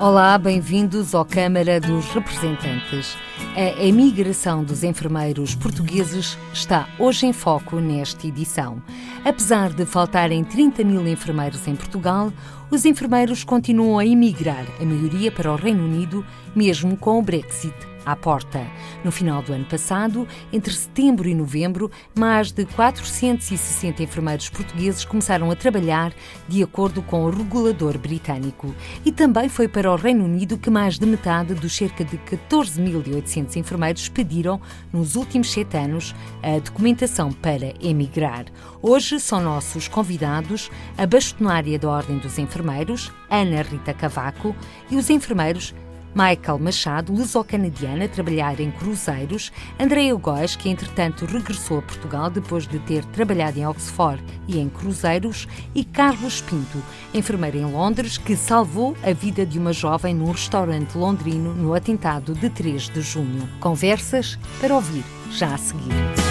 Olá, bem-vindos ao Câmara dos Representantes. A emigração dos enfermeiros portugueses está hoje em foco nesta edição. Apesar de faltarem 30 mil enfermeiros em Portugal, os enfermeiros continuam a emigrar, a maioria para o Reino Unido, mesmo com o Brexit à porta. No final do ano passado, entre setembro e novembro, mais de 460 enfermeiros portugueses começaram a trabalhar de acordo com o regulador britânico. E também foi para o Reino Unido que mais de metade dos cerca de 14.800 enfermeiros pediram, nos últimos sete anos, a documentação para emigrar. Hoje são nossos convidados a bastonária da Ordem dos Enfermeiros, Ana Rita Cavaco, e os enfermeiros Michael Machado, luso-canadiana, a trabalhar em cruzeiros, Andréa Góes, que entretanto regressou a Portugal depois de ter trabalhado em Oxford e em cruzeiros, e Carlos Pinto, enfermeiro em Londres, que salvou a vida de uma jovem num restaurante londrino no atentado de 3 de junho. Conversas para ouvir já a seguir.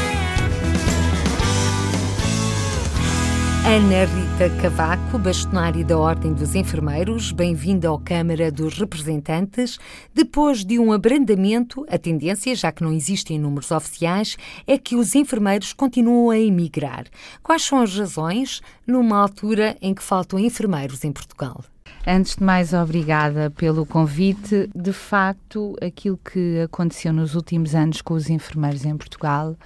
Ana Rita Cavaco, bastonária da Ordem dos Enfermeiros, bem-vinda à Câmara dos Representantes. Depois de um abrandamento, a tendência, já que não existem números oficiais, é que os enfermeiros continuam a emigrar. Quais são as razões numa altura em que faltam enfermeiros em Portugal? Antes de mais, obrigada pelo convite. De facto, aquilo que aconteceu nos últimos anos com os enfermeiros em Portugal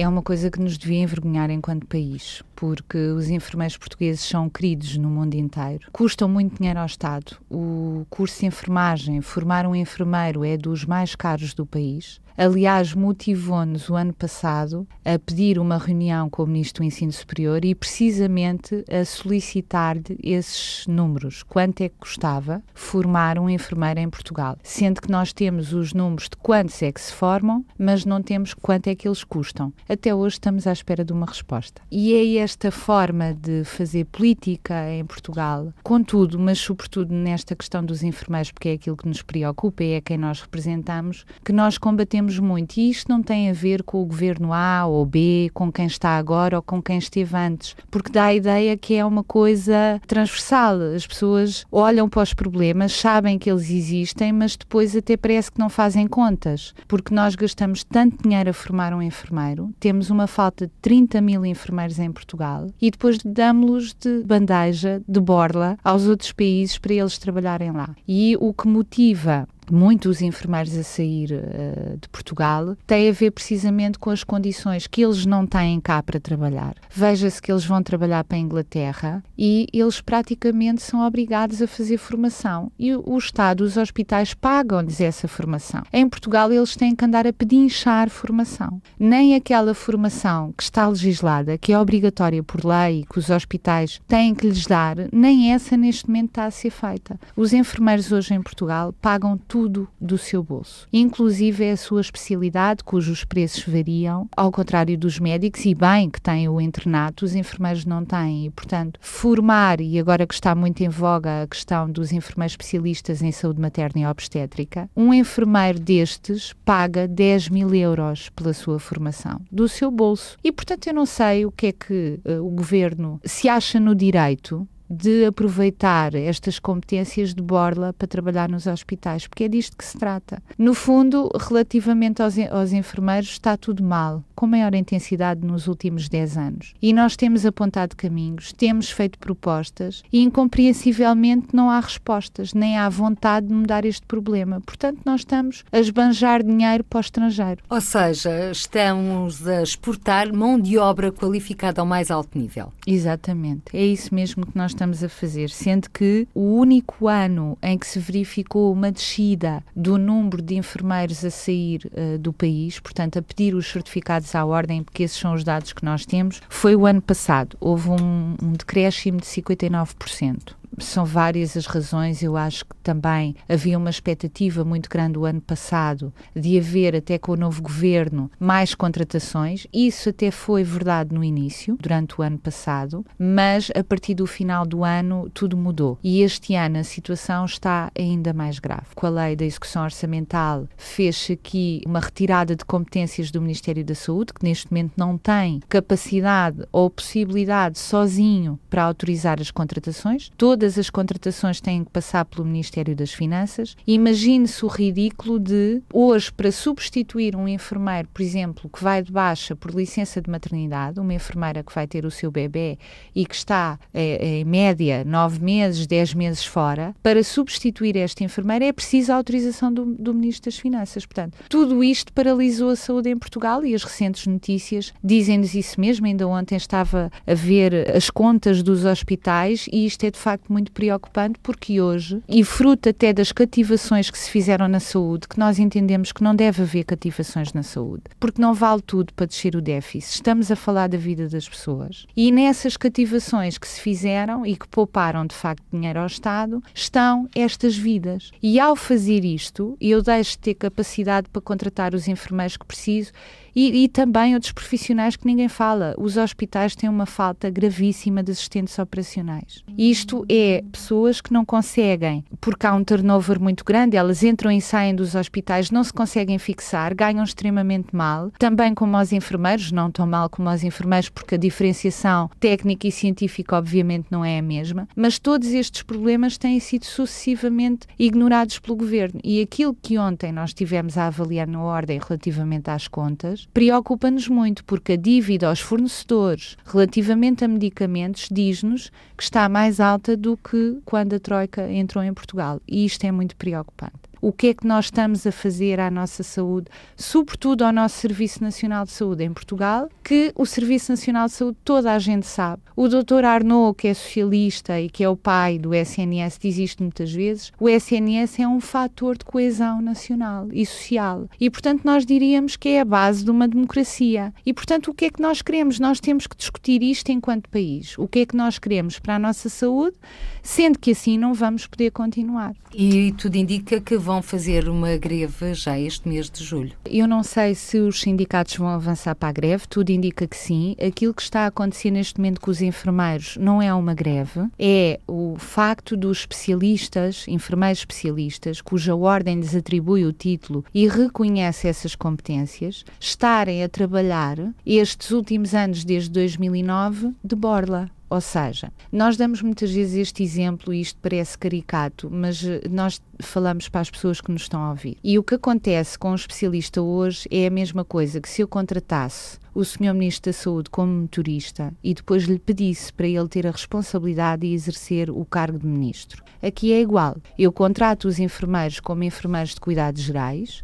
é uma coisa que nos devia envergonhar enquanto país, porque os enfermeiros portugueses são queridos no mundo inteiro. Custam muito dinheiro ao Estado. O curso de enfermagem, formar um enfermeiro é dos mais caros do país. Aliás, motivou-nos o ano passado a pedir uma reunião com o Ministro do Ensino Superior e precisamente a solicitar-lhe esses números. Quanto é que custava formar um enfermeiro em Portugal? Sendo que nós temos os números de quantos é que se formam, mas não temos quanto é que eles custam. Até hoje estamos à espera de uma resposta. E é esta forma de fazer política em Portugal, contudo, mas sobretudo nesta questão dos enfermeiros, porque é aquilo que nos preocupa e é quem nós representamos, que nós combatemos muito. E isto não tem a ver com o governo A ou B, com quem está agora ou com quem esteve antes, porque dá a ideia que é uma coisa transversal. As pessoas olham para os problemas, sabem que eles existem, mas depois até parece que não fazem contas, porque nós gastamos tanto dinheiro a formar um enfermeiro, temos uma falta de 30 mil enfermeiros em Portugal e depois damos-los de bandeja, de borla, aos outros países para eles trabalharem lá. E o que motiva muitos enfermeiros a sair uh, de Portugal tem a ver precisamente com as condições que eles não têm cá para trabalhar. Veja-se que eles vão trabalhar para a Inglaterra e eles praticamente são obrigados a fazer formação e o, Estado, os hospitais pagam-lhes essa formação. Em Portugal eles têm que andar a pedinchar formação. Nem aquela formação que está legislada, que é obrigatória por lei, que os hospitais têm que lhes dar, nem essa neste momento está a ser feita. Os enfermeiros hoje em Portugal pagam tudo tudo do seu bolso. Inclusive é a sua especialidade, cujos preços variam, ao contrário dos médicos, e bem que têm o internato, os enfermeiros não têm. E, portanto, formar, e agora que está muito em voga a questão dos enfermeiros especialistas em saúde materna e obstétrica, um enfermeiro destes paga 10 mil euros pela sua formação, do seu bolso. E, portanto, eu não sei o que é que uh, o governo se acha no direito de aproveitar estas competências de borla para trabalhar nos hospitais, porque é disto que se trata. No fundo, relativamente aos, aos enfermeiros, está tudo mal, com maior intensidade nos últimos 10 anos. E nós temos apontado caminhos, temos feito propostas e, incompreensivelmente, não há respostas, nem há vontade de mudar este problema. Portanto, nós estamos a esbanjar dinheiro para o estrangeiro. Ou seja, estamos a exportar mão de obra qualificada ao mais alto nível. Exatamente. É isso mesmo que nós estamos a fazer, sendo que o único ano em que se verificou uma descida do número de enfermeiros a sair uh, do país, portanto, a pedir os certificados à ordem, porque esses são os dados que nós temos, foi o ano passado. Houve um, um decréscimo de 59%. São várias as razões. Eu acho que também havia uma expectativa muito grande o ano passado de haver, até com o novo governo, mais contratações. Isso até foi verdade no início, durante o ano passado, mas a partir do final do ano tudo mudou. E este ano a situação está ainda mais grave. Com a lei da execução orçamental, fez-se aqui uma retirada de competências do Ministério da Saúde, que neste momento não tem capacidade ou possibilidade sozinho para autorizar as contratações. Todas as contratações têm que passar pelo Ministério das Finanças. Imagine-se o ridículo de hoje, para substituir um enfermeiro, por exemplo, que vai de baixa por licença de maternidade, uma enfermeira que vai ter o seu bebê e que está é, em média nove meses, dez meses fora, para substituir esta enfermeira é preciso a autorização do, do Ministro das Finanças. Portanto, tudo isto paralisou a saúde em Portugal e as recentes notícias dizem-nos isso mesmo. Ainda ontem estava a ver as contas dos hospitais e isto é de facto muito preocupante porque hoje, e fruto até das cativações que se fizeram na saúde, que nós entendemos que não deve haver cativações na saúde, porque não vale tudo para descer o déficit. Estamos a falar da vida das pessoas. E nessas cativações que se fizeram e que pouparam de facto dinheiro ao Estado, estão estas vidas. E ao fazer isto, eu deixo de ter capacidade para contratar os enfermeiros que preciso e, e, também outros profissionais que ninguém fala. Os hospitais têm uma falta gravíssima de assistentes operacionais. Isto é pessoas que não conseguem, porque há um turnover muito grande, elas entram e saem dos hospitais, não se conseguem fixar, ganham extremamente mal. Também como os enfermeiros, não tão mal como os enfermeiros, porque a diferenciação técnica e científica, obviamente, não é a mesma. Mas todos estes problemas têm sido sucessivamente ignorados pelo governo. E aquilo que ontem nós tivemos a avaliar na ordem relativamente às contas preocupa-nos muito, porque a dívida aos fornecedores relativamente a medicamentos diz-nos que está mais alta do que quando a Troika entrou em Portugal. E isto é muito preocupante o que é que nós estamos a fazer à nossa saúde, sobretudo ao nosso Serviço Nacional de Saúde em Portugal, que o Serviço Nacional de Saúde toda a gente sabe. O Dr. Arnaud, que é socialista e que é o pai do SNS, diz isto muitas vezes, o SNS é um fator de coesão nacional e social. E, portanto, nós diríamos que é a base de uma democracia. E, portanto, o que é que nós queremos? Nós temos que discutir isto enquanto país. O que é que nós queremos para a nossa saúde, sendo que assim não vamos poder continuar. E tudo indica que vão fazer uma greve já este mês de julho. Eu não sei se os sindicatos vão avançar para a greve, tudo indica que sim. Aquilo que está a acontecer neste momento com os enfermeiros não é uma greve, é o facto dos especialistas, enfermeiros especialistas, cuja ordem lhes atribui o título e reconhece essas competências, estarem a trabalhar estes últimos anos, desde 2009, de borla. Ou seja, nós damos muitas vezes este exemplo e isto parece caricato, mas eh, nós falamos para as pessoas que nos estão a ouvir. E o que acontece com um especialista hoje é a mesma coisa que se eu contratasse o Sr. Ministro da Saúde como motorista e depois lhe pedisse para ele ter a responsabilidade de exercer o cargo de Ministro. Aqui é igual. Eu contrato os enfermeiros como enfermeiros de cuidados gerais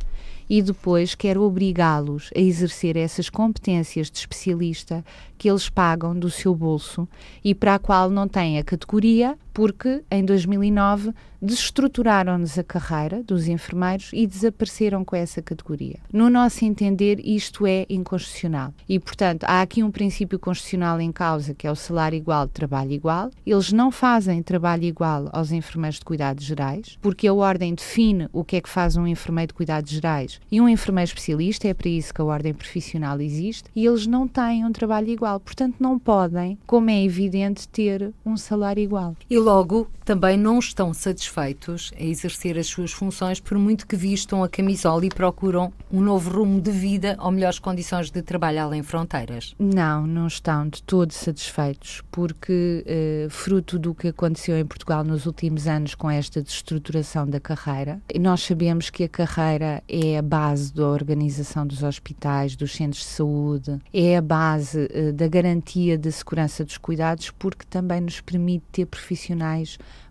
e depois quero obrigá-los a exercer essas competências de especialista que eles pagam do seu bolso e para a qual não têm a categoria, porque em 2009 destruturaram-nos a carreira dos enfermeiros e desapareceram com essa categoria. No nosso entender, isto é inconstitucional. E, portanto, há aqui um princípio constitucional em causa, que é o salário igual, trabalho igual. Eles não fazem trabalho igual aos enfermeiros de cuidados gerais, porque a ordem define o que é que faz um enfermeiro de cuidados gerais e um enfermeiro especialista, é para isso que a ordem profissional existe, e eles não têm um trabalho igual. Portanto, não podem, como é evidente, ter um salário igual. Logo também não estão satisfeitos a exercer as suas funções, por muito que vistam a camisola e procuram um novo rumo de vida ou melhores condições de trabalho além fronteiras. Não, não estão de todo satisfeitos, porque eh, fruto do que aconteceu em Portugal nos últimos anos com esta destruturação da carreira, nós sabemos que a carreira é a base da organização dos hospitais, dos centros de saúde, é a base eh, da garantia da segurança dos cuidados, porque também nos permite ter profissionais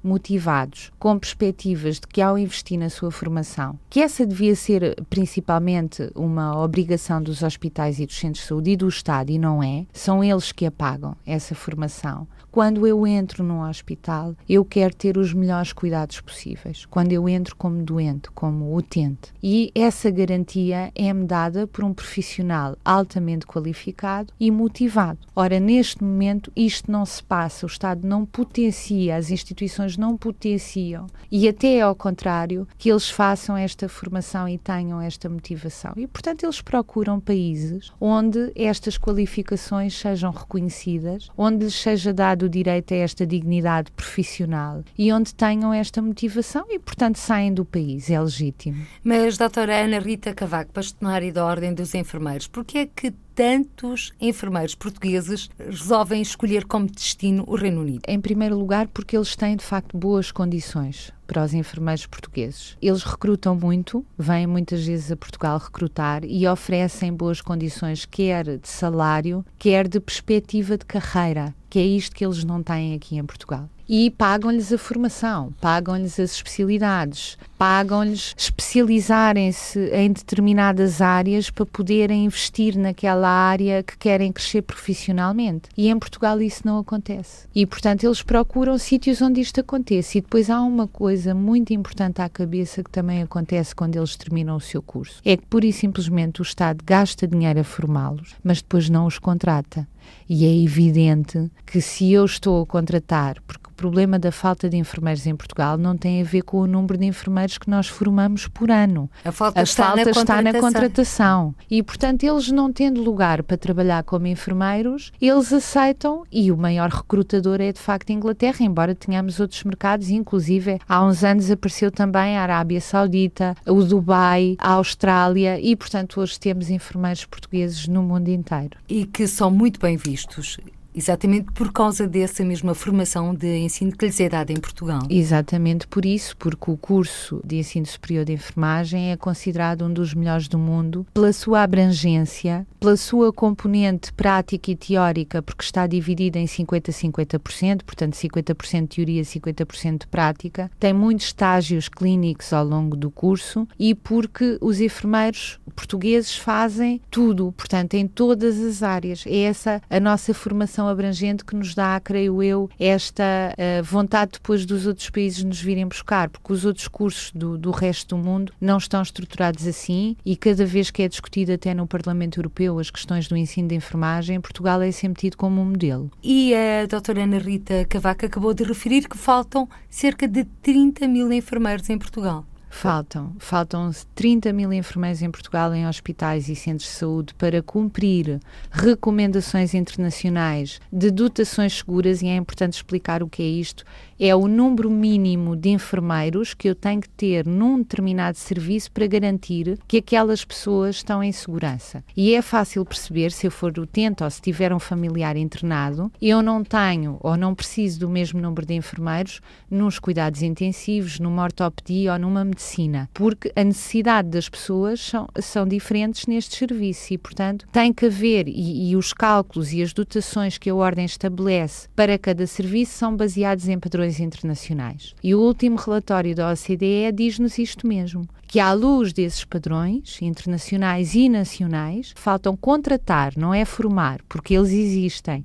motivados, com perspectivas de que ao investir na sua formação, que essa devia ser principalmente uma obrigação dos hospitais e dos centros de saúde e do Estado, e não é, são eles que a pagam, essa formação. Quando eu entro num hospital, eu quero ter os melhores cuidados possíveis. Quando eu entro como doente, como utente. E essa garantia é-me dada por um profissional altamente qualificado e motivado. Ora, neste momento, isto não se passa. O Estado não potencia, as instituições não potenciam. E até ao contrário, que eles façam esta formação e tenham esta motivação. E, portanto, eles procuram países onde estas qualificações sejam reconhecidas, onde lhes seja dado o direito a esta dignidade profissional e onde tenham esta motivação e, portanto, saem do país. É legítimo. Mas, doutora Ana Rita Cavaco, bastonária da Ordem dos Enfermeiros, por que é que tantos enfermeiros portugueses resolvem escolher como destino o Reino Unido? Em primeiro lugar, porque eles têm de facto boas condições para os enfermeiros portugueses. Eles recrutam muito, vêm muitas vezes a Portugal recrutar e oferecem boas condições, quer de salário, quer de perspectiva de carreira, que é isto que eles não têm aqui em Portugal e pagam-lhes a formação, pagam-lhes as especialidades, pagam-lhes especializarem-se em determinadas áreas para poderem investir naquela área que querem crescer profissionalmente. E em Portugal isso não acontece. E, portanto, eles procuram sítios onde isto aconteça. E depois há uma coisa muito importante à cabeça que também acontece quando eles terminam o seu curso: é que, pura e simplesmente, o Estado gasta dinheiro a formá-los, mas depois não os contrata. E é evidente que se eu estou a contratar, porque o problema da falta de enfermeiros em Portugal não tem a ver com o número de enfermeiros que nós formamos por ano. A falta, a está, falta na está na contratação. E, portanto, eles não tendo lugar para trabalhar como enfermeiros, eles aceitam e o maior recrutador é de facto a Inglaterra, embora tenhamos outros mercados, inclusive há uns anos apareceu também a Arábia Saudita, o Dubai, a Austrália e, portanto, hoje temos enfermeiros portugueses no mundo inteiro. E que são muito bem vistos Exatamente por causa dessa mesma formação de ensino que lhes é dada em Portugal. Exatamente por isso, porque o curso de ensino superior de enfermagem é considerado um dos melhores do mundo pela sua abrangência, pela sua componente prática e teórica, porque está dividida em 50-50%, portanto 50% de teoria, 50% de prática. Tem muitos estágios clínicos ao longo do curso e porque os enfermeiros portugueses fazem tudo, portanto, em todas as áreas. É essa a nossa formação formação abrangente que nos dá, creio eu, esta uh, vontade depois dos outros países nos virem buscar, porque os outros cursos do, do resto do mundo não estão estruturados assim e cada vez que é discutido até no Parlamento Europeu as questões do ensino de enfermagem, Portugal é sempre tido como um modelo. E a doutora Ana Rita Cavaco acabou de referir que faltam cerca de 30 mil enfermeiros em Portugal. Faltam. Faltam 30 mil enfermeiros em Portugal em hospitais e centros de saúde para cumprir recomendações internacionais de dotações seguras, e é importante explicar o que é isto é o número mínimo de enfermeiros que eu tenho que ter num determinado serviço para garantir que aquelas pessoas estão em segurança. E é fácil perceber, se eu for utente ou se tiver um familiar internado, eu não tenho ou não preciso do mesmo número de enfermeiros nos cuidados intensivos, numa ortopedia ou numa medicina, porque a necessidade das pessoas são, são diferentes nestes serviços e, portanto, tem que haver, e, e os cálculos e as dotações que a Ordem estabelece para cada serviço são baseados em padrões internacionais. E o último relatório da OCDE diz-nos isto mesmo, que à luz desses padrões internacionais e nacionais, faltam contratar, não é formar, porque eles existem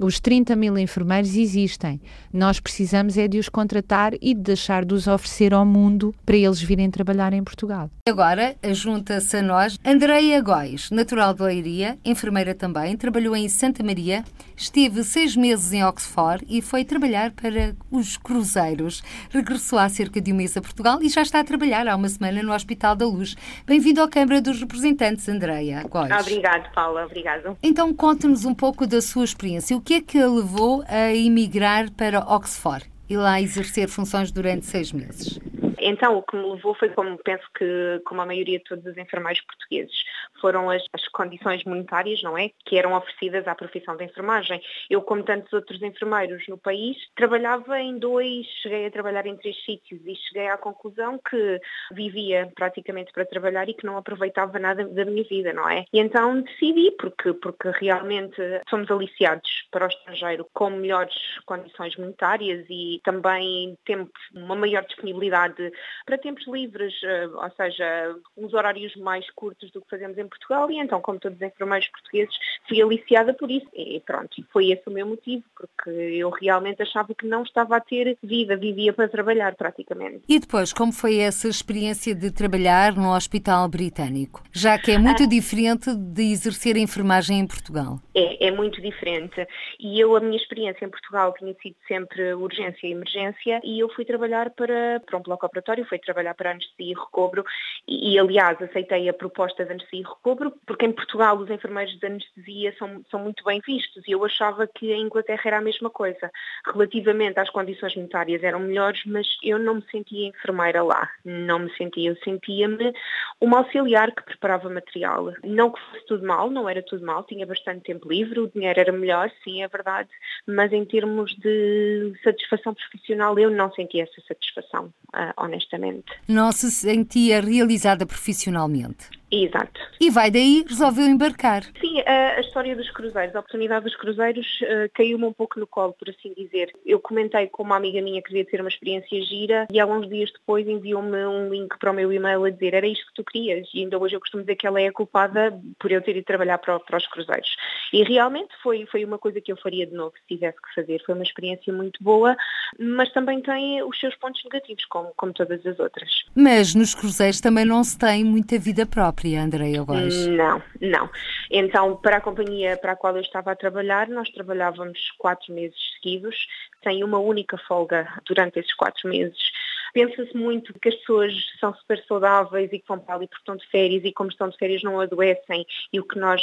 os 30 mil enfermeiros existem. Nós precisamos é de os contratar e de deixar de os oferecer ao mundo para eles virem trabalhar em Portugal. Agora, junta-se a nós Andreia Góis, natural de Leiria, enfermeira também, trabalhou em Santa Maria, esteve seis meses em Oxford e foi trabalhar para os cruzeiros. Regressou há cerca de um mês a Portugal e já está a trabalhar há uma semana no Hospital da Luz. Bem-vindo à Câmara dos Representantes, Andreia Góis. Obrigado, Paula. Obrigado. Então, conte-nos um pouco da sua experiência. O que é que a levou a emigrar para Oxford e lá exercer funções durante seis meses? Então, o que me levou foi, como penso que, como a maioria de todos os enfermeiros portugueses, foram as, as condições monetárias, não é? Que eram oferecidas à profissão da enfermagem. Eu, como tantos outros enfermeiros no país, trabalhava em dois, cheguei a trabalhar em três sítios e cheguei à conclusão que vivia praticamente para trabalhar e que não aproveitava nada da minha vida, não é? E então decidi, porque, porque realmente somos aliciados para o estrangeiro com melhores condições monetárias e também temos uma maior disponibilidade para tempos livres, eh, ou seja, uns horários mais curtos do que fazemos em Portugal e então, como todos os enfermeiros portugueses, fui aliciada por isso. E pronto, foi esse o meu motivo, porque eu realmente achava que não estava a ter vida, vivia para trabalhar praticamente. E depois, como foi essa experiência de trabalhar no Hospital Britânico? Já que é muito ah. diferente de exercer a enfermagem em Portugal. É, é muito diferente. E eu, a minha experiência em Portugal tinha sido sempre urgência e emergência e eu fui trabalhar para, para um bloco operatório, fui trabalhar para anestesia e recobro e, e, aliás, aceitei a proposta de anestesia e recobro porque em Portugal os enfermeiros de anestesia são, são muito bem vistos e eu achava que em Inglaterra era a mesma coisa. Relativamente às condições monetárias eram melhores, mas eu não me sentia enfermeira lá. Não me sentia. Eu sentia-me uma auxiliar que preparava material. Não que fosse tudo mal, não era tudo mal, tinha bastante tempo livre, o dinheiro era melhor, sim, é verdade, mas em termos de satisfação profissional eu não sentia essa satisfação, uh, honestamente. Não se sentia realizada profissionalmente? Exato. E vai daí, resolveu embarcar. Sim, a, a história dos cruzeiros, a oportunidade dos cruzeiros uh, caiu-me um pouco no colo, por assim dizer. Eu comentei com uma amiga minha que queria ter uma experiência gira e há uns dias depois enviou-me um link para o meu e-mail a dizer era isto que tu querias e ainda hoje eu costumo dizer que ela é a culpada por eu ter ido trabalhar para, para os cruzeiros. E realmente foi, foi uma coisa que eu faria de novo se tivesse que fazer. Foi uma experiência muito boa, mas também tem os seus pontos negativos, como, como todas as outras. Mas nos cruzeiros também não se tem muita vida própria própria, Andréia Góes? Não, não. Então, para a companhia para a qual eu estava a trabalhar, nós trabalhávamos quatro meses seguidos, sem uma única folga durante esses quatro meses. Pensa-se muito que as pessoas são super saudáveis e que vão para ali porque estão de férias e como estão de férias não adoecem e o que nós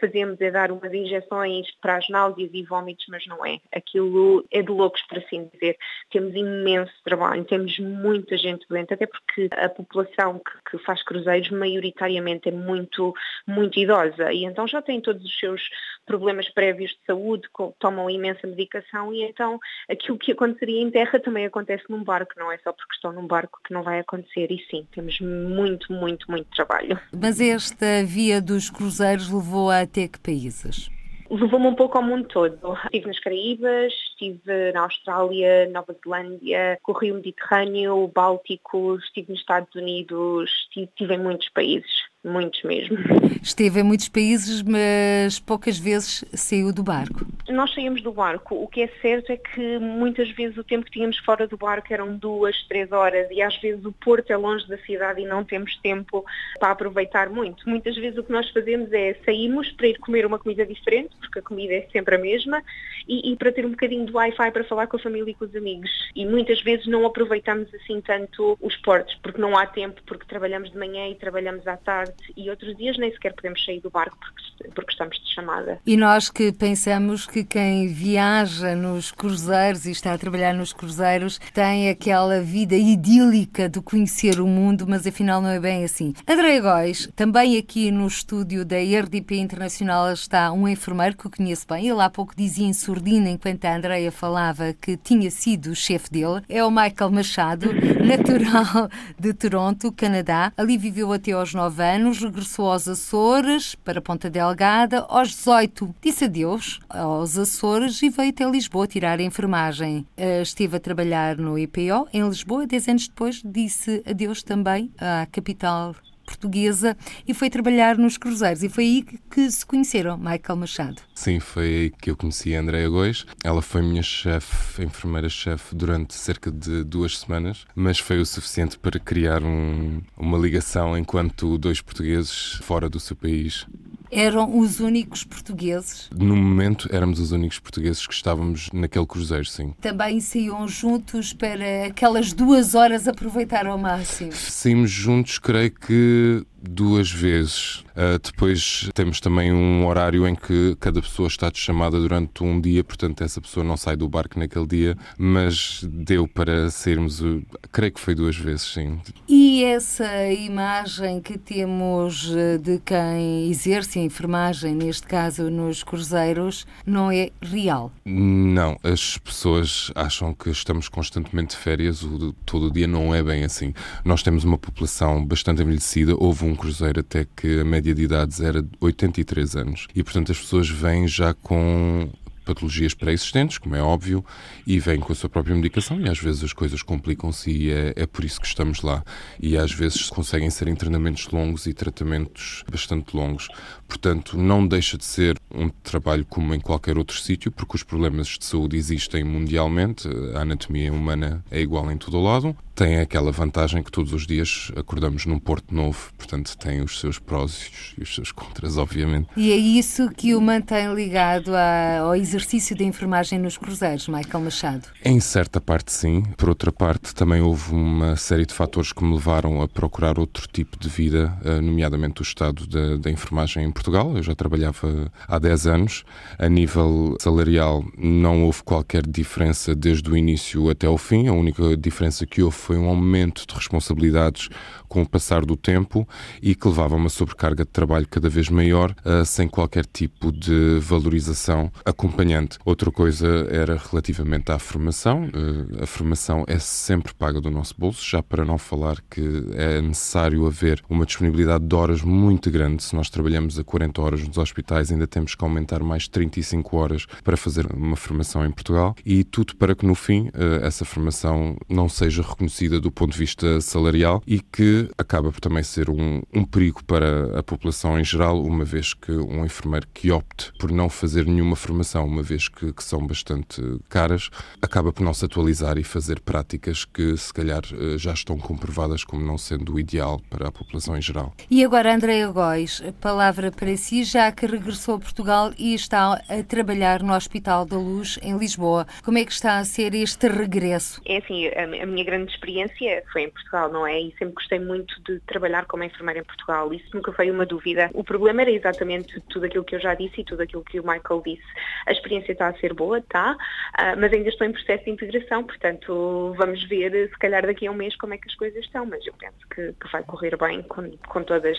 fazemos é dar umas injeções para as náuseas e vômitos, mas não é. Aquilo é de loucos, por assim dizer. Temos imenso trabalho, temos muita gente doente, até porque a população que, que faz cruzeiros maioritariamente é muito, muito idosa e então já tem todos os seus problemas prévios de saúde, tomam imensa medicação e então aquilo que aconteceria em terra também acontece num barco, não é só porque estão num barco que não vai acontecer. E sim, temos muito, muito, muito trabalho. Mas esta via dos cruzeiros levou a até que países? Levou-me um pouco ao mundo todo. Estive nas Caraíbas, estive na Austrália, Nova Zelândia, corri o Mediterrâneo, o Báltico, estive nos Estados Unidos, estive, estive em muitos países. Muitos mesmo. Esteve em muitos países, mas poucas vezes saiu do barco. Nós saímos do barco. O que é certo é que muitas vezes o tempo que tínhamos fora do barco eram duas, três horas e às vezes o porto é longe da cidade e não temos tempo para aproveitar muito. Muitas vezes o que nós fazemos é saímos para ir comer uma comida diferente, porque a comida é sempre a mesma, e, e para ter um bocadinho de Wi-Fi para falar com a família e com os amigos. E muitas vezes não aproveitamos assim tanto os portos, porque não há tempo, porque trabalhamos de manhã e trabalhamos à tarde e outros dias nem sequer podemos sair do barco porque, porque estamos de chamada. E nós que pensamos que quem viaja nos cruzeiros e está a trabalhar nos cruzeiros tem aquela vida idílica de conhecer o mundo, mas afinal não é bem assim. André Góis, também aqui no estúdio da RDP Internacional está um enfermeiro que eu conheço bem. Ele há pouco dizia em surdina, enquanto a Andreia falava, que tinha sido o chefe dele. É o Michael Machado, natural de Toronto, Canadá. Ali viveu até aos 9 anos anos, regressou aos Açores, para Ponta Delgada. Aos 18, disse adeus aos Açores e veio até Lisboa tirar a enfermagem. Eh, esteve a trabalhar no IPO em Lisboa. Dez anos depois, disse adeus também à capital portuguesa e foi trabalhar nos cruzeiros. E foi aí que se conheceram, Michael Machado. Sim, foi aí que eu conheci a Andrea Góis. Ela foi minha chefe, enfermeira-chefe, durante cerca de duas semanas, mas foi o suficiente para criar um, uma ligação enquanto dois portugueses fora do seu país eram os únicos portugueses? No momento éramos os únicos portugueses que estávamos naquele cruzeiro, sim. Também saíam juntos para aquelas duas horas aproveitar ao máximo? Saímos juntos, creio que duas vezes. Uh, depois temos também um horário em que cada pessoa está chamada durante um dia, portanto essa pessoa não sai do barco naquele dia, mas deu para sairmos, creio que foi duas vezes, sim. E essa imagem que temos eh, de quem exerce a enfermagem, neste caso nos cruzeiros, não é real? Não, as pessoas acham que estamos constantemente de férias, o, todo o dia não é bem assim. Nós temos uma população bastante envelhecida, houve um cruzeiro até que a média de idades era de 83 anos. E, portanto, as pessoas vêm já com patologias pré-existentes, como é óbvio, e vêm com a sua própria medicação e às vezes as coisas complicam-se e é, é, por isso que estamos lá. E às vezes conseguem ser internamentos longos e tratamentos bastante longos. Portanto, não deixa de ser um trabalho como em qualquer outro sítio, porque os problemas de saúde existem mundialmente, a anatomia humana é igual em todo o lado. Tem aquela vantagem que todos os dias acordamos num porto novo, portanto tem os seus prós e os seus contras, obviamente. E é isso que o mantém ligado ao exercício da enfermagem nos cruzeiros, Michael Machado? Em certa parte, sim. Por outra parte, também houve uma série de fatores que me levaram a procurar outro tipo de vida, eh, nomeadamente o estado da, da enfermagem em Portugal. Eu já trabalhava há 10 anos. A nível salarial, não houve qualquer diferença desde o início até o fim. A única diferença que houve foi um aumento de responsabilidades com o passar do tempo e que levava a uma sobrecarga de trabalho cada vez maior, uh, sem qualquer tipo de valorização acompanhante. Outra coisa era relativamente à formação. Uh, a formação é sempre paga do nosso bolso, já para não falar que é necessário haver uma disponibilidade de horas muito grande. Se nós trabalhamos a 40 horas nos hospitais, ainda temos que aumentar mais 35 horas para fazer uma formação em Portugal e tudo para que no fim uh, essa formação não seja reconhecida do ponto de vista salarial e que acaba por também ser um, um perigo para a população em geral, uma vez que um enfermeiro que opte por não fazer nenhuma formação, uma vez que, que são bastante caras, acaba por não se atualizar e fazer práticas que se calhar eh, já estão comprovadas como não sendo o ideal para a população em geral. E agora, Andréa Góis, palavra para si, já que regressou a Portugal e está a trabalhar no Hospital da Luz, em Lisboa. Como é que está a ser este regresso? É assim, a minha grande experiência foi em Portugal, não é? E sempre gostei muito de trabalhar como enfermeira em Portugal. Isso nunca foi uma dúvida. O problema era exatamente tudo aquilo que eu já disse e tudo aquilo que o Michael disse. A experiência está a ser boa, está, ah, mas ainda estou em processo de integração, portanto vamos ver se calhar daqui a um mês como é que as coisas estão, mas eu penso que, que vai correr bem com, com todas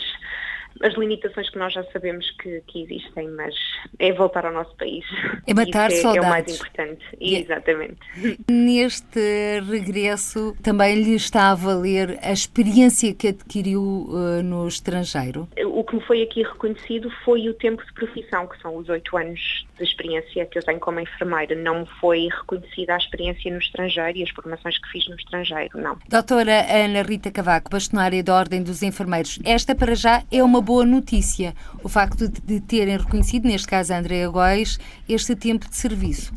as limitações que nós já sabemos que, que, existem, mas é voltar ao nosso país. É matar Isso saudades. É, é o mais importante, yeah. exatamente. Neste regresso também lhe está a valer a experiência que adquiriu uh, no estrangeiro? O que me foi aqui reconhecido foi o tempo de profissão, que são os oito anos de experiência que eu tenho como enfermeira. Não me foi reconhecida a experiência no estrangeiro e as formações que fiz no estrangeiro, não. Doutora Ana Rita Cavaco, bastonária da Ordem dos Enfermeiros, esta para já é uma boa notícia, o facto de terem reconhecido, neste caso a Andrea Góis, este tempo de serviço.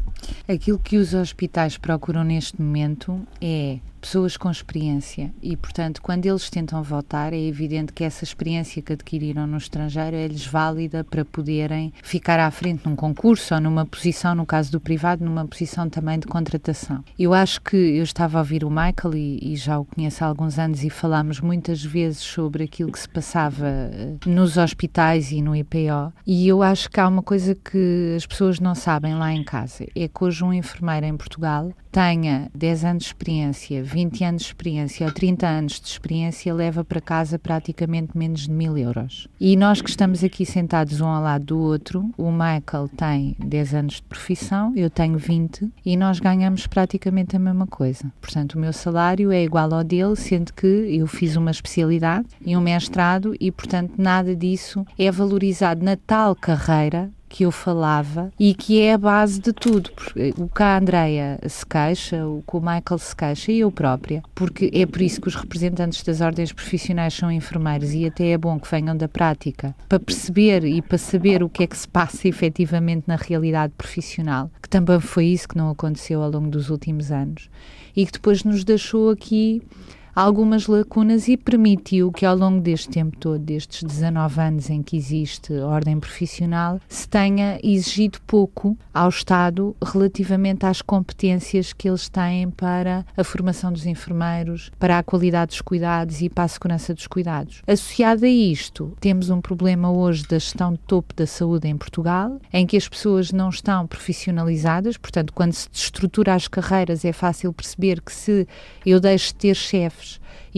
Aquilo que os hospitais procuram neste momento é pessoas com experiência. E, portanto, quando eles tentam voltar, é evidente que essa experiência que adquiriram no estrangeiro é-lhes válida para poderem ficar à frente num concurso ou numa posição, no caso do privado, numa posição também de contratação. Eu acho que eu estava a ouvir o Michael e, e já o conheço há alguns anos e falámos muitas vezes sobre aquilo que se passava eh, nos hospitais e no IPO e eu acho que há uma coisa que as pessoas não sabem lá em casa, é que hoje um enfermeiro em Portugal tenha 10 anos de experiência, 20 anos de experiência ou 30 anos de experiência, leva para casa praticamente menos de mil euros. E nós que estamos aqui sentados um ao lado do outro, o Michael tem 10 anos de profissão, eu tenho 20 e nós ganhamos praticamente a mesma coisa. Portanto, o meu salário é igual ao dele, sendo que eu fiz uma especialidade e um mestrado e, portanto, nada disso é valorizado na tal carreira que eu falava e que é a base de tudo. O que a Andreia se queixa, o que o Michael se queixa e eu própria, porque é por isso que os representantes das ordens profissionais são enfermeiros e até é bom que venham da prática para perceber e para saber o que é que se passa efetivamente na realidade profissional, que também foi isso que não aconteceu ao longo dos últimos anos e que depois nos deixou aqui algumas lacunas e permitiu que ao longo deste tempo todo, destes 19 anos em que existe ordem profissional, se tenha exigido pouco ao Estado relativamente às competências que eles têm para a formação dos enfermeiros, para a qualidade dos cuidados e para a segurança dos cuidados. Associado a isto, temos um problema hoje da gestão de topo da saúde em Portugal, em que as pessoas não estão profissionalizadas, portanto, quando se estrutura as carreiras, é fácil perceber que se eu deixo de ter chefes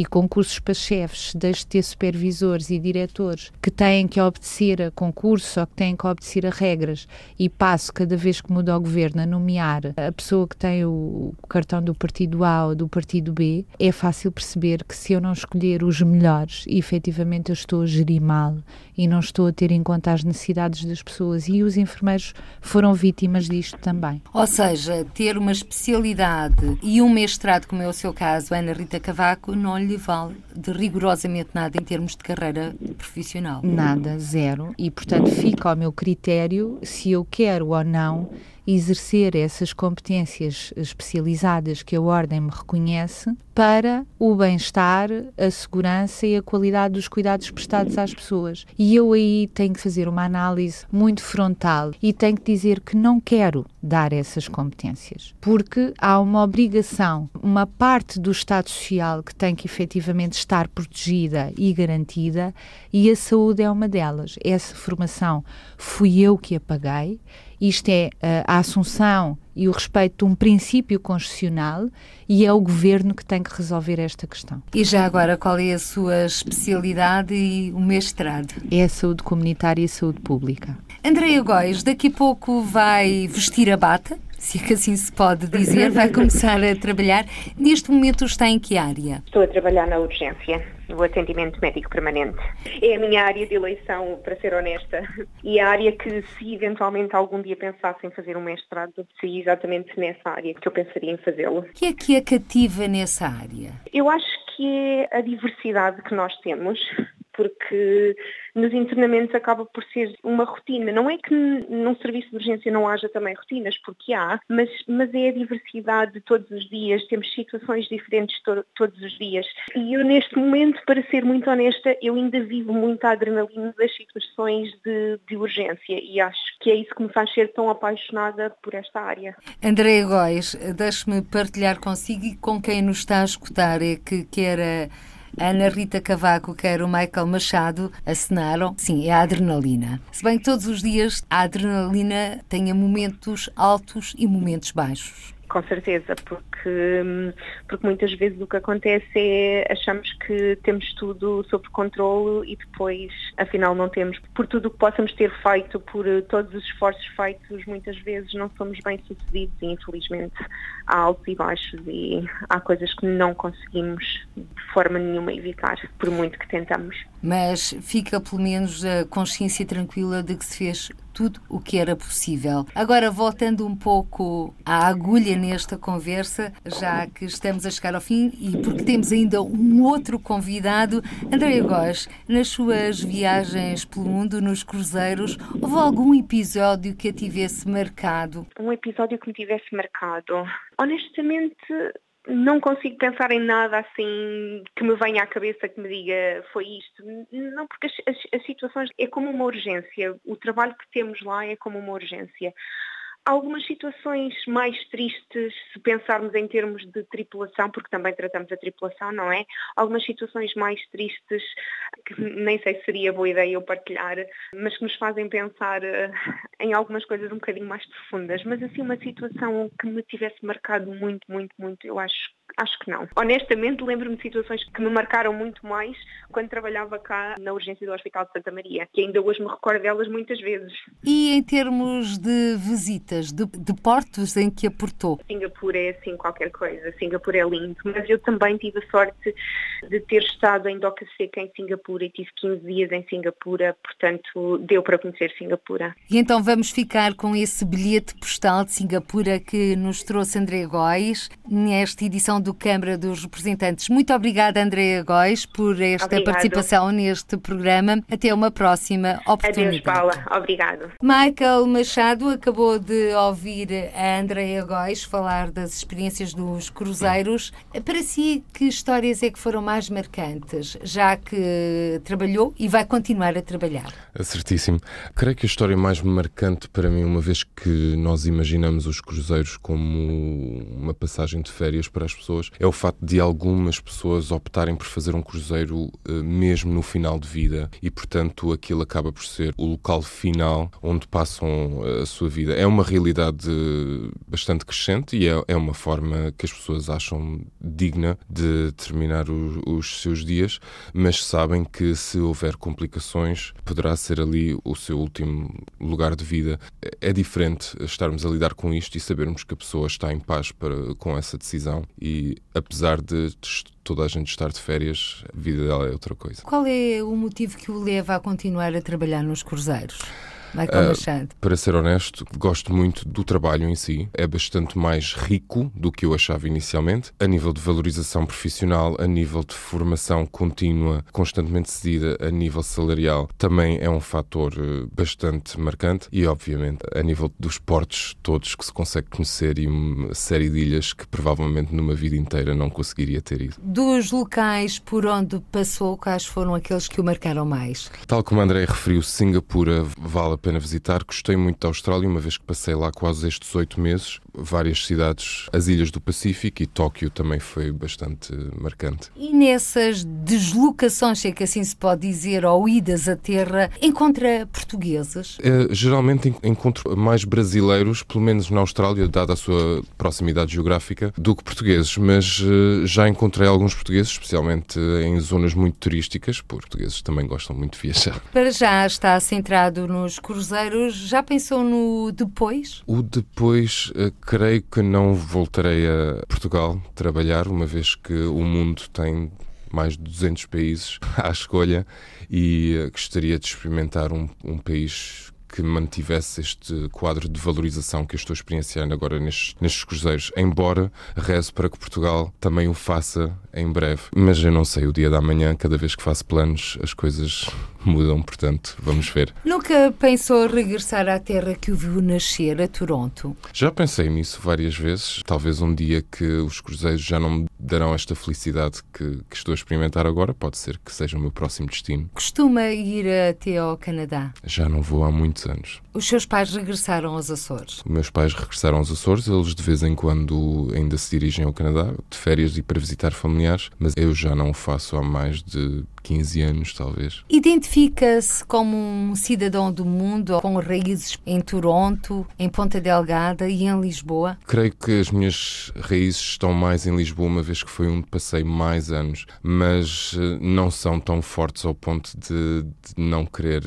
e concursos para chefes, deixe de ter supervisores e diretores que têm que obedecer a concursos ou que têm que obedecer a regras e passo cada vez que muda o governo a nomear a pessoa que tem o cartão do partido A ou do partido B, é fácil perceber que se eu não escolher os melhores, efetivamente eu estou a gerir mal e não estou a ter em conta as necessidades das pessoas e os enfermeiros foram vítimas disto também. Ou seja, ter uma especialidade e um mestrado, como é o seu caso, Ana Rita Cavaco, não lhe vale de rigorosamente nada em termos de carreira profissional. Nada, zero. E, portanto, fica ao meu critério se eu quero ou não exercer essas competências especializadas que a Ordem me reconhece para o bem-estar, a segurança e a qualidade dos cuidados prestados às pessoas. E eu aí tenho que fazer uma análise muito frontal e tenho que dizer que não quero dar essas competências, porque há uma obrigação, uma parte do Estado Social que tem que efetivamente estar protegida e garantida, e a saúde é uma delas. Essa formação fui eu que a paguei isto é uh, a assunção e o respeito de um princípio constitucional e é o governo que tem que resolver esta questão. E já agora, qual é a sua especialidade e o mestrado? É a saúde comunitária e a saúde pública. Andréia Góis, daqui a pouco vai vestir a bata? Se é que assim se pode dizer, vai começar a trabalhar. Neste momento está em que área? Estou a trabalhar na urgência, no atendimento médico permanente. É a minha área de eleição, para ser honesta, e a área que, se eventualmente algum dia pensasse em fazer um mestrado, seria exatamente nessa área que eu pensaria em fazê-lo. O que é que a cativa nessa área? Eu acho que é a diversidade que nós temos porque nos internamentos acaba por ser uma rotina. Não é que num serviço de urgência não haja também rotinas, porque há, mas, mas é a diversidade de todos os dias, temos situações diferentes to todos os dias. E eu neste momento, para ser muito honesta, eu ainda vivo muito a adrenalina das situações de, de urgência e acho que é isso que me faz ser tão apaixonada por esta área. André Góis, deixe-me partilhar consigo e com quem nos está a escutar é que quer Ana Rita Cavaco, quer o Michael Machado, assinaram. Sim, é a adrenalina. Se bem que todos os dias a adrenalina tenha momentos altos e momentos baixos. Com certeza, porque, porque muitas vezes o que acontece é achamos que temos tudo sob controle e depois afinal não temos. Por tudo o que possamos ter feito, por todos os esforços feitos, muitas vezes não somos bem sucedidos e infelizmente há altos e baixos e há coisas que não conseguimos de forma nenhuma evitar, por muito que tentamos. Mas fica pelo menos a consciência tranquila de que se fez tudo o que era possível. Agora, voltando um pouco à agulha nesta conversa, já que estamos a chegar ao fim e porque temos ainda um outro convidado, Andréia Góes, nas suas viagens pelo mundo, nos cruzeiros, houve algum episódio que a tivesse marcado? Um episódio que me tivesse marcado? Honestamente, não consigo pensar em nada assim que me venha à cabeça que me diga foi isto. Não, porque as, as, as situações é como uma urgência. O trabalho que temos lá é como uma urgência algumas situações mais tristes, se pensarmos em termos de tripulação, porque também tratamos a tripulação, não é? Algumas situações mais tristes, que nem sei se seria boa ideia eu partilhar, mas que nos fazem pensar eh, em algumas coisas um bocadinho mais profundas. Mas assim, uma situação que me tivesse marcado muito, muito, muito, eu acho Acho que não. Honestamente, lembro-me de situações que me marcaram muito mais quando trabalhava cá na urgência do Hospital de Santa Maria, que ainda hoje me recordo delas muitas vezes. E em termos de visitas, de, de portos em que aportou? Singapura é assim qualquer coisa. Singapura é lindo, mas eu também tive a sorte de ter estado em Doca Seca em Singapura e tive 15 dias em Singapura, portanto deu para conhecer Singapura. E então vamos ficar com esse bilhete postal de Singapura que nos trouxe André Góis nesta edição do Câmara dos Representantes. Muito obrigada, Andréa Góis, por esta Obrigado. participação neste programa. Até uma próxima oportunidade. Adeus, Paula. Obrigado. Michael Machado acabou de ouvir a Andréa Góis falar das experiências dos cruzeiros. Para si, que histórias é que foram mais marcantes, já que trabalhou e vai continuar a trabalhar? Certíssimo. Creio que a história mais marcante para mim, uma vez que nós imaginamos os cruzeiros como uma passagem de férias para as pessoas, é o facto de algumas pessoas optarem por fazer um cruzeiro eh, mesmo no final de vida e, portanto, aquilo acaba por ser o local final onde passam eh, a sua vida. É uma realidade bastante crescente e é, é uma forma que as pessoas acham digna de terminar os seus dias, mas sabem que se houver complicações, poderá ser ali o seu último lugar de vida. É diferente estarmos a lidar com isto e sabermos que a pessoa está em paz para, com essa decisão e, apesar de toda a gente estar de férias, a vida dela é outra coisa. Qual é o motivo que o leva a continuar a trabalhar nos cruzeiros? Michael uh, Machado? Para ser honesto, gosto muito do trabalho em si. É bastante mais rico do que eu achava inicialmente, a nível de valorização profissional, a nível de formação contínua, constantemente cedida, a nível salarial, também é um fator eh, bastante marcante e, obviamente, a nível dos portos todos que se consegue conhecer e uma série de ilhas que provavelmente numa vida inteira não conseguiria ter ido. Dos locais por onde passou, quais foram aqueles que o marcaram mais? Tal como André referiu, Singapura vale a pena visitar. Gostei muito da Austrália, uma vez que passei lá quase estes oito meses. Várias cidades, as ilhas do Pacífico e Tóquio também foi bastante marcante. E nessas deslocações, se é que assim se pode dizer, ou idas à terra, encontra portugueses? É, geralmente encontro mais brasileiros, pelo menos na Austrália, dada a sua proximidade geográfica, do que portugueses, mas uh, já encontrei alguns portugueses, especialmente em zonas muito turísticas, porque portugueses também gostam muito de viajar. Para já está centrado nos cruzeiros, já pensou no depois? O depois, uh, creio que não voltarei a Portugal trabalhar, uma vez que o mundo tem mais de 200 países à escolha e uh, gostaria de experimentar um, um país que mantivesse este quadro de valorização que eu estou experienciando agora nestes, nestes cruzeiros, embora rezo para que Portugal também o faça em breve. Mas eu não sei, o dia da manhã, cada vez que faço planos, as coisas mudam, portanto, vamos ver. Nunca pensou regressar à terra que o viu nascer, a Toronto? Já pensei nisso várias vezes. Talvez um dia que os cruzeiros já não me darão esta felicidade que, que estou a experimentar agora, pode ser que seja o meu próximo destino. Costuma ir até ao Canadá? Já não vou há muitos anos. Os seus pais regressaram aos Açores? Meus pais regressaram aos Açores, eles de vez em quando ainda se dirigem ao Canadá, de férias e para visitar familiares, mas eu já não o faço há mais de 15 anos, talvez. Identifica-se como um cidadão do mundo, com raízes em Toronto, em Ponta Delgada e em Lisboa? Creio que as minhas raízes estão mais em Lisboa, uma vez que foi onde passei mais anos, mas eh, não são tão fortes ao ponto de, de não querer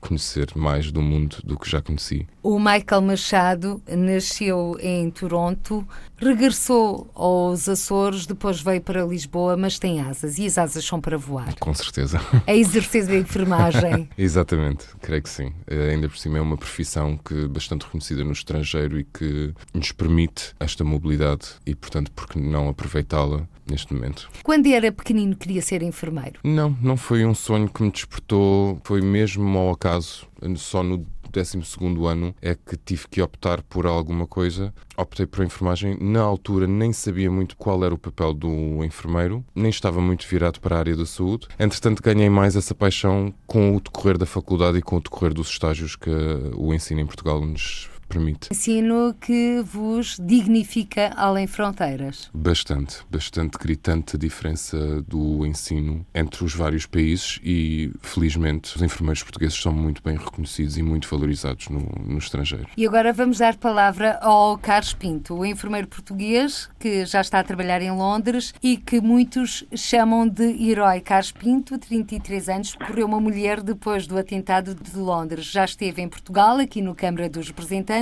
conhecer mais do mundo do que já conheci. O Michael Machado nasceu em Toronto, regressou aos Açores, depois veio para Lisboa, mas tem asas e as asas são para voar. Com certeza. É exercício de enfermagem. Exatamente, creio que sim. Eh, ainda por cima é uma profissão que bastante reconhecida no estrangeiro e que nos permite esta mobilidade e, portanto, por que não aproveitá-la neste momento. Quando era pequenino queria ser enfermeiro? Não, não foi um sonho que me despertou, foi mesmo ao acaso. Só no 12 ano é que tive que optar por alguma coisa. Optei por enfermagem. Na altura nem sabia muito qual era o papel do enfermeiro, nem estava muito virado para a área da saúde. Entretanto, ganhei mais essa paixão com o decorrer da faculdade e com o decorrer dos estágios que o ensino em Portugal nos permite. Ensino que vos dignifica além fronteiras. Bastante, bastante gritante a diferença do ensino entre os vários países e, felizmente, os enfermeiros portugueses são muito bem reconhecidos e muito valorizados no, no estrangeiro. E agora vamos dar palavra ao Carlos Pinto, o enfermeiro português que já está a trabalhar em Londres e que muitos chamam de herói. Carlos Pinto, 33 anos, correu uma mulher depois do atentado de Londres. Já esteve em Portugal, aqui no Câmara dos Representantes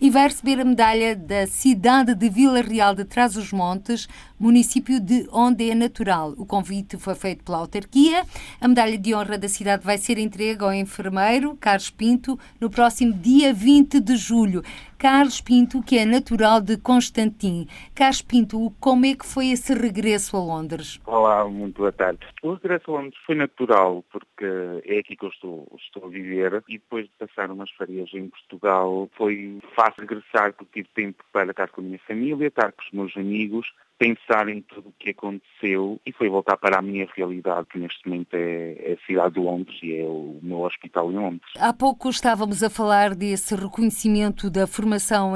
e vai receber a medalha da cidade de Vila Real de Trás-os-Montes, município de onde é natural. O convite foi feito pela autarquia. A medalha de honra da cidade vai ser entregue ao enfermeiro Carlos Pinto no próximo dia 20 de julho. Carlos Pinto, que é natural de Constantin. Carlos Pinto, como é que foi esse regresso a Londres? Olá, muito boa tarde. O regresso a Londres foi natural, porque é aqui que eu estou, estou a viver e depois de passar umas férias em Portugal foi fácil regressar porque tive tempo para estar com a minha família, estar com os meus amigos, pensar em tudo o que aconteceu e foi voltar para a minha realidade, que neste momento é, é, a cidade de Londres e é o meu hospital em Londres. Há pouco estávamos a falar desse reconhecimento da formação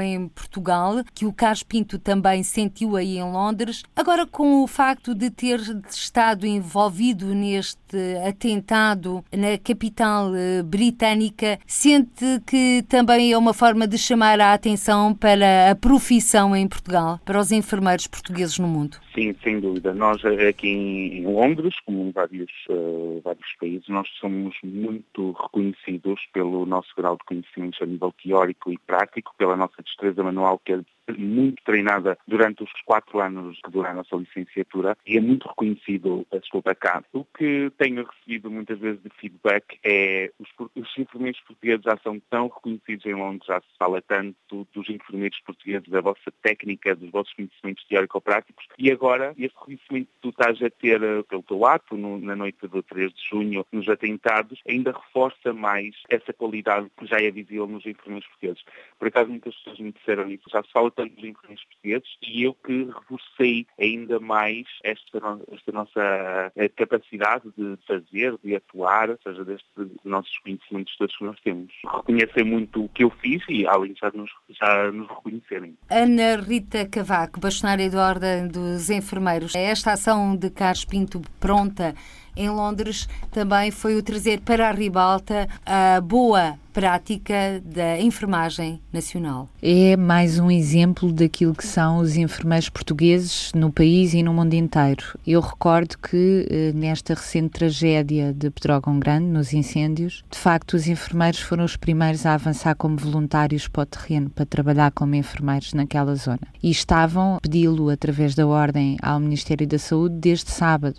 em Portugal, que o Carlos Pinto também sentiu aí em Londres. Agora, com o facto de ter estado envolvido neste atentado na capital eh, britânica, sente que também é uma forma de chamar a atenção para a profissão em Portugal, para os enfermeiros portugueses no mundo. Sim, sem dúvida. Nós eh, aqui em Londres, como em vários, uh, vários países, nós somos muito reconhecidos pelo nosso grau de conhecimentos a nível teórico e prático, pela nossa destreza manual, que é muito treinada durante os quatro anos que dura a nossa licenciatura e é muito reconhecido, desculpa cá. O que tenho recebido muitas vezes de feedback é os, os enfermeiros portugueses já são tão reconhecidos em Londres, já se fala tanto dos enfermeiros portugueses, da vossa técnica, dos vossos conhecimentos teórico-práticos e agora esse reconhecimento que tu estás a ter eh, pelo teu ato no, na noite do 3 de junho nos atentados ainda reforça mais essa qualidade que já é visível nos enfermeiros portugueses. Por acaso muitas pessoas me disseram isso, já se fala tanto dos enfermeiros portugueses e eu que reforcei ainda mais esta, esta nossa eh, capacidade de fazer, de atuar, ou seja, destes nossos conhecimentos todos que nós temos. Reconhecem muito o que eu fiz e além já nos, já nos reconhecerem. Ana Rita Cavaco, bastonária da Ordem dos Enfermeiros, esta ação de Carlos Pinto pronta em Londres também foi o trazer para a ribalta a boa prática da enfermagem nacional. É mais um exemplo daquilo que são os enfermeiros portugueses no país e no mundo inteiro. Eu recordo que eh, nesta recente tragédia de Pedrógão Grande, nos incêndios, de facto os enfermeiros foram os primeiros a avançar como voluntários para o terreno, para trabalhar como enfermeiros naquela zona. E estavam a pedi-lo através da ordem ao Ministério da Saúde desde sábado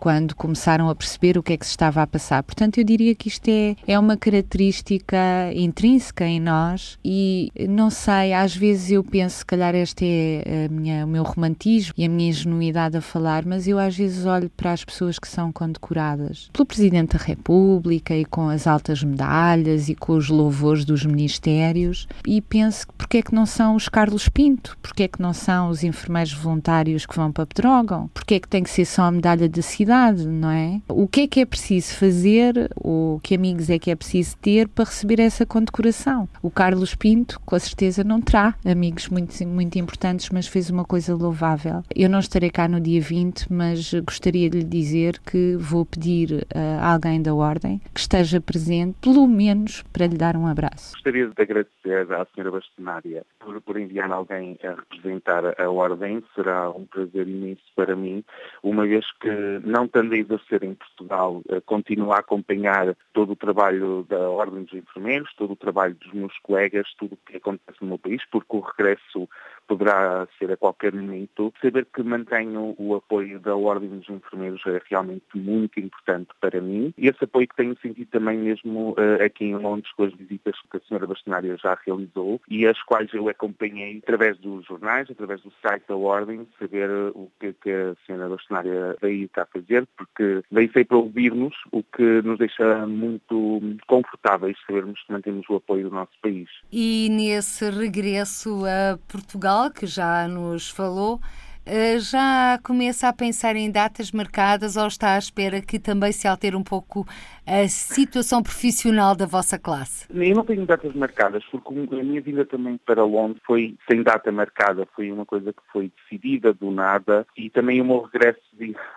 quando começaram a perceber o que é que se estava a passar. Portanto, eu diria que isto é, é uma característica intrínseca em nós e não sei, às vezes eu penso, se calhar este é minha, o meu romantismo e a minha ingenuidade a falar, mas eu às vezes olho para as pessoas que são condecoradas pelo Presidente da República e com as altas medalhas e com os louvores dos ministérios e penso porque é que não são os Carlos Pinto, porque é que não são os enfermeiros voluntários que vão para Pedrógão, porque é que tem que ser só a medalha de cidade não é? O que é que é preciso fazer, ou que amigos é que é preciso ter para receber essa condecoração? O Carlos Pinto, com certeza, não terá amigos muito, muito importantes, mas fez uma coisa louvável. Eu não estarei cá no dia 20, mas gostaria de lhe dizer que vou pedir a alguém da Ordem que esteja presente, pelo menos para lhe dar um abraço. Gostaria de agradecer à senhora bastonária por, por enviar alguém a representar a Ordem. Será um prazer imenso para mim, uma vez que não tendo a exercer em Portugal, eh, continuo a acompanhar todo o trabalho da Ordem dos Enfermeiros, todo o trabalho dos meus colegas, tudo o que acontece no meu país, porque o regresso poderá ser a qualquer momento. Saber que mantenho o apoio da Ordem dos Enfermeiros é realmente muito importante para mim. E esse apoio que tenho sentido também mesmo uh, aqui em Londres com as visitas que a senhora bastonária já realizou e as quais eu acompanhei através dos jornais, através do site da Ordem, saber o que, que a senhora bastonária veio cá fazer, porque veio sempre para ouvir-nos, o que nos deixa muito confortáveis sabermos que mantemos o apoio do nosso país. E nesse regresso a Portugal, que já nos falou, eh, já começa a pensar em datas marcadas ou está à espera que também se altere um pouco a situação profissional da vossa classe? Eu não tenho datas marcadas, porque a minha vinda também para Londres foi sem data marcada, foi uma coisa que foi decidida do nada e também o meu regresso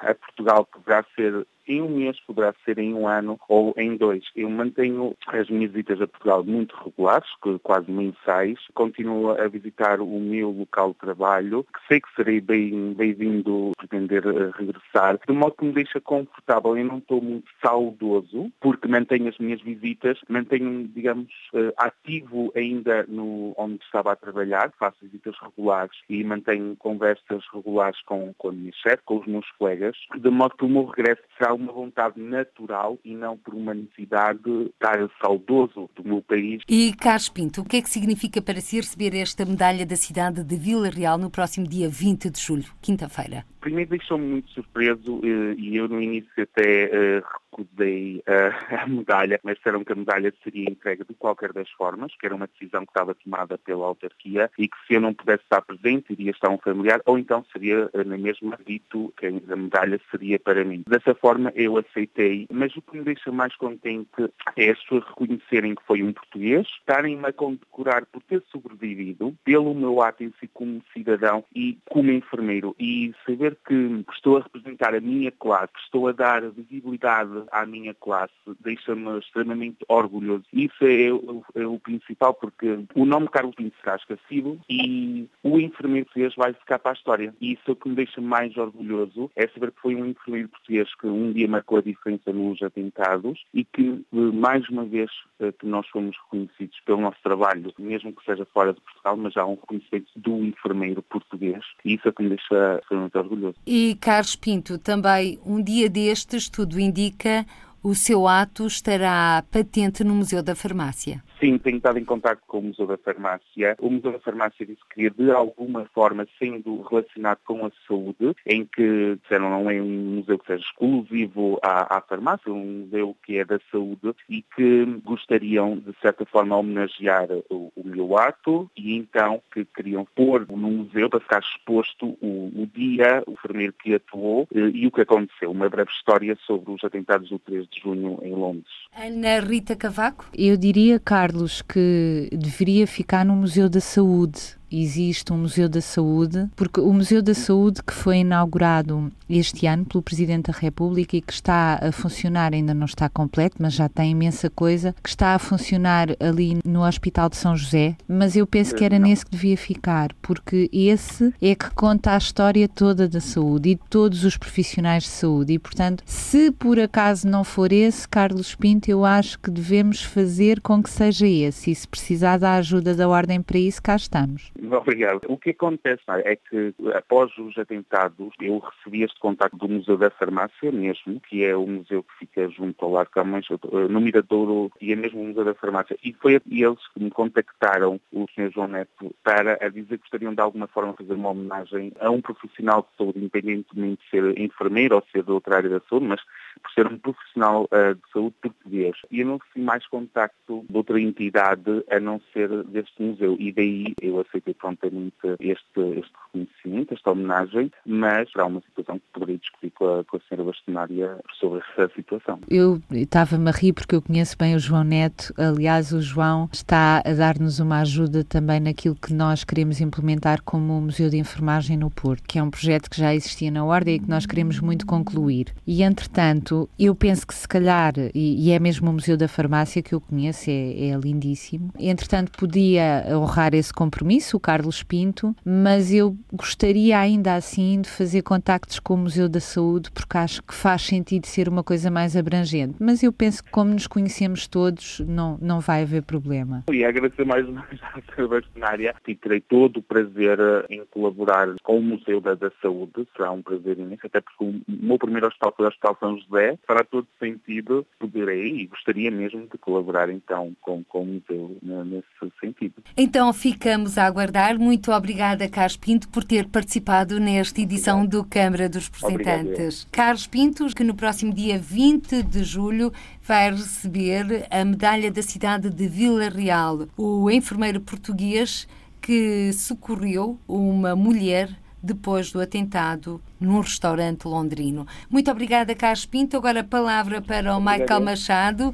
a Portugal poderá ser em um mês, poderá ser em um ano ou em dois. Eu mantenho as minhas visitas a Portugal muito regulares, quase mensais. Continuo a visitar o meu local de trabalho, que sei que serei bem, bem-vindo pretender eh, regressar, de modo que me deixa confortável. Eu não estou muito saudoso, porque mantenho as minhas visitas, mantenho, digamos, eh, ativo ainda no onde estava a trabalhar, faço visitas regulares e mantenho conversas regulares com, com a minha chefe, com os meus colegas, de modo que o meu regresso será há uma vontade natural e não por uma necessidade de estar saudoso do meu país. E Carlos Pinto, o que é que significa para si receber esta medalha da cidade de Vila Real no próximo dia 20 de julho, quinta-feira? Primeiro deixou-me muito surpreso eh, e eu no início até eh, recusei a medalha, mas disseram que a medalha seria entregue de qualquer das formas, que era uma decisão que estava tomada pela autarquia e que se eu não pudesse estar presente iria estar um familiar ou então seria eh, na mesma dito que a medalha seria para mim. Dessa forma eu aceitei, mas o que me deixa mais contente é as pessoas reconhecerem que foi um português, estarem-me a condecorar por ter sobrevivido pelo meu ato em si como cidadão e como enfermeiro e saber que estou a representar a minha classe, que estou a dar visibilidade à minha classe, deixa-me extremamente orgulhoso. Isso é, o, é o principal, porque o nome Carlos Pinto será esquecido e o enfermeiro português vai ficar para a história. E isso é o que me deixa mais orgulhoso, é saber que foi um enfermeiro português que um dia marcou a diferença nos atentados e que, mais uma vez, eh, que nós fomos reconhecidos pelo nosso trabalho, mesmo que seja fora de Portugal, mas há um reconhecimento do enfermeiro português. E isso é que me deixa extremamente orgulhoso. E Carlos Pinto, também um dia destes, tudo indica, o seu ato estará patente no Museu da Farmácia. Sim, tenho estado em contato com o Museu da Farmácia. O Museu da Farmácia disse que, de alguma forma, sendo relacionado com a saúde, em que disseram não é um museu que seja exclusivo à, à farmácia, um museu que é da saúde e que gostariam, de certa forma, homenagear o, o meu ato e então que queriam pôr no museu para ficar exposto o, o dia, o enfermeiro que atuou eh, e o que aconteceu. Uma breve história sobre os atentados do 3 de junho em Londres. Ana Rita Cavaco? Eu diria, Carlos, Carlos, que deveria ficar no Museu da Saúde existe um Museu da Saúde, porque o Museu da Saúde que foi inaugurado este ano pelo Presidente da República e que está a funcionar, ainda não está completo, mas já tem imensa coisa, que está a funcionar ali no Hospital de São José, mas eu penso que era nesse que devia ficar, porque esse é que conta a história toda da saúde e de todos os profissionais de saúde. E, portanto, se por acaso não for esse, Carlos Pinto, eu acho que devemos fazer com que seja esse. E se precisar da ajuda da Ordem para isso, cá estamos. Obrigado. O que acontece é que após os atentados eu recebi este contacto do Museu da Farmácia mesmo, que é o museu que fica junto ao Lar Camões, no Miradouro, e é mesmo o Museu da Farmácia. E foi eles que me contactaram, o Sr. João Neto, para dizer que gostariam de alguma forma fazer uma homenagem a um profissional de saúde, independentemente de ser enfermeiro ou ser de outra área da saúde, mas por ser um profissional uh, de saúde português. E eu não recebi mais contacto de outra entidade a não ser deste museu. E daí eu aceitei prontamente este, este reconhecimento, esta homenagem, mas será uma situação que poderia discutir com a, com a senhora bastonária sobre essa situação. Eu estava-me a rir porque eu conheço bem o João Neto. Aliás, o João está a dar-nos uma ajuda também naquilo que nós queremos implementar como o Museu de Enfermagem no Porto, que é um projeto que já existia na Ordem e que nós queremos muito concluir. E, entretanto, eu penso que se calhar, e, e é mesmo o Museu da Farmácia que eu conheço, é, é lindíssimo, entretanto, podia honrar esse compromisso, Carlos Pinto, mas eu gostaria ainda assim de fazer contactos com o Museu da Saúde porque acho que faz sentido ser uma coisa mais abrangente. Mas eu penso que como nos conhecemos todos, não, não vai haver problema. E agradecer mais uma vez à Sra. Bastonária e terei todo o prazer em colaborar com o Museu da, da Saúde. Será um prazer imenso, até porque o meu primeiro hospital foi o Hospital São José. Para todo sentido, poderei e gostaria mesmo de colaborar então com, com o museu nesse sentido. Então ficamos a aguardar. Muito obrigada, Carlos Pinto, por ter participado nesta edição Obrigado. do Câmara dos Representantes. Carlos Pinto, que no próximo dia 20 de julho vai receber a medalha da cidade de Vila Real. O enfermeiro português que socorreu uma mulher depois do atentado num restaurante londrino. Muito obrigada, Carlos Pinto. Agora a palavra para o Michael Machado.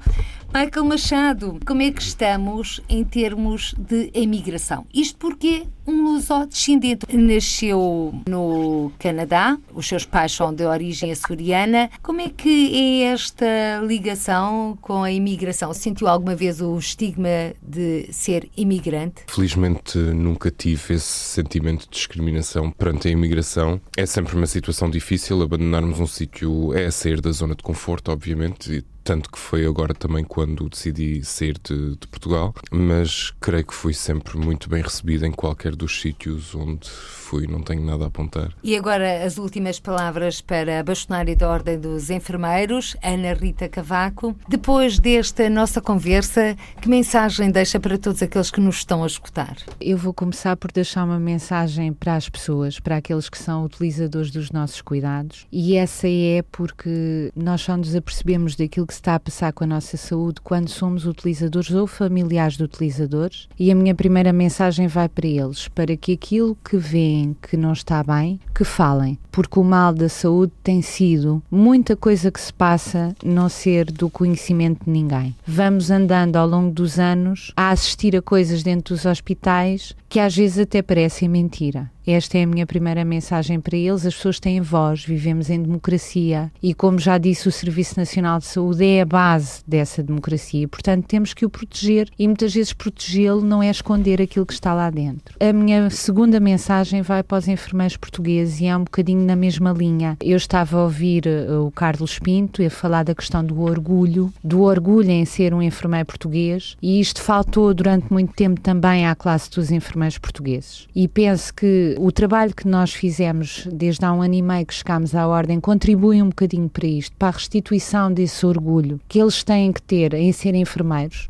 Michael Machado, como é que estamos em termos de emigração? Isto porque um luso-descendente nasceu no Canadá, os seus pais são de origem açoriana. Como é que é esta ligação com a imigração? Sentiu alguma vez o estigma de ser imigrante? Felizmente nunca tive esse sentimento de discriminação perante a imigração. É sempre uma situação difícil, abandonarmos um sítio é sair da zona de conforto, obviamente, tanto que foi agora também quando decidi sair de, de Portugal, mas creio que fui sempre muito bem recebido em qualquer dos sítios onde fui, não tenho nada a apontar. E agora as últimas palavras para a bastonária da Ordem dos Enfermeiros, Ana Rita Cavaco. Depois desta nossa conversa, que mensagem deixa para todos aqueles que nos estão a escutar? Eu vou começar por deixar uma mensagem para as pessoas, para aqueles que são utilizadores dos nossos cuidados, e essa é porque nós só nos apercebemos daquilo que se está a passar com a nossa saúde quando somos utilizadores ou familiares de utilizadores, e a minha primeira mensagem vai para eles, para que aquilo que veem que não está bem, que falem, porque o mal da saúde tem sido muita coisa que se passa não ser do conhecimento de ninguém. Vamos andando ao longo dos anos a assistir a coisas dentro dos hospitais que às vezes até parecem mentira. Esta é a minha primeira mensagem para eles. As pessoas têm voz, vivemos em democracia e, como já disse, o Serviço Nacional de Saúde é a base dessa democracia. Portanto, temos que o proteger e muitas vezes protegê-lo não é esconder aquilo que está lá dentro. A minha segunda mensagem vai para os enfermeiros portugueses e é um bocadinho na mesma linha. Eu estava a ouvir uh, o Carlos Pinto a falar da questão do orgulho, do orgulho em ser um enfermeiro português e isto faltou durante muito tempo também à classe dos enfermeiros portugueses. E penso que o trabalho que nós fizemos desde há um ano e meio que chegámos à Ordem contribui um bocadinho para isto, para a restituição desse orgulho que eles têm que ter em ser enfermeiros.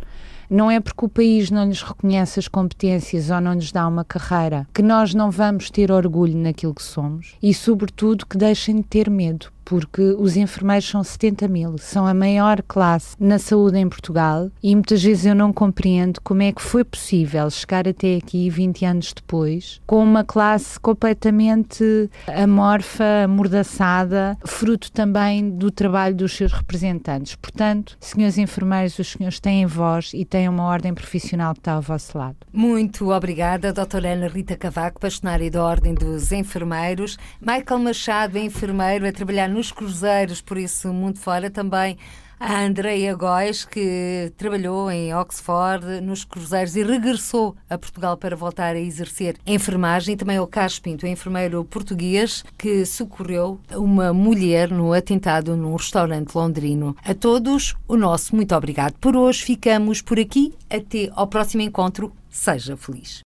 Não é porque o país não lhes reconhece as competências ou não lhes dá uma carreira que nós não vamos ter orgulho naquilo que somos e, sobretudo, que deixem de ter medo porque os enfermeiros são 70 mil, são a maior classe na saúde em Portugal e muitas vezes eu não compreendo como é que foi possível chegar até aqui 20 anos depois com uma classe completamente amorfa, amordaçada, fruto também do trabalho dos seus representantes. Portanto, senhores enfermeiros, os senhores têm voz e têm uma ordem profissional que está ao vosso lado. Muito obrigada, doutora Ana Rita Cavaco, bastonária da Ordem dos Enfermeiros. Michael Machado, enfermeiro, a trabalhar no nos cruzeiros, por isso mundo fora também a Andreia Góes, que trabalhou em Oxford nos cruzeiros e regressou a Portugal para voltar a exercer enfermagem. Também o Carlos Pinto, enfermeiro português, que socorreu uma mulher no atentado num restaurante londrino. A todos, o nosso muito obrigado. Por hoje ficamos por aqui. Até ao próximo encontro. Seja feliz.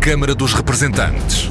Câmara dos Representantes.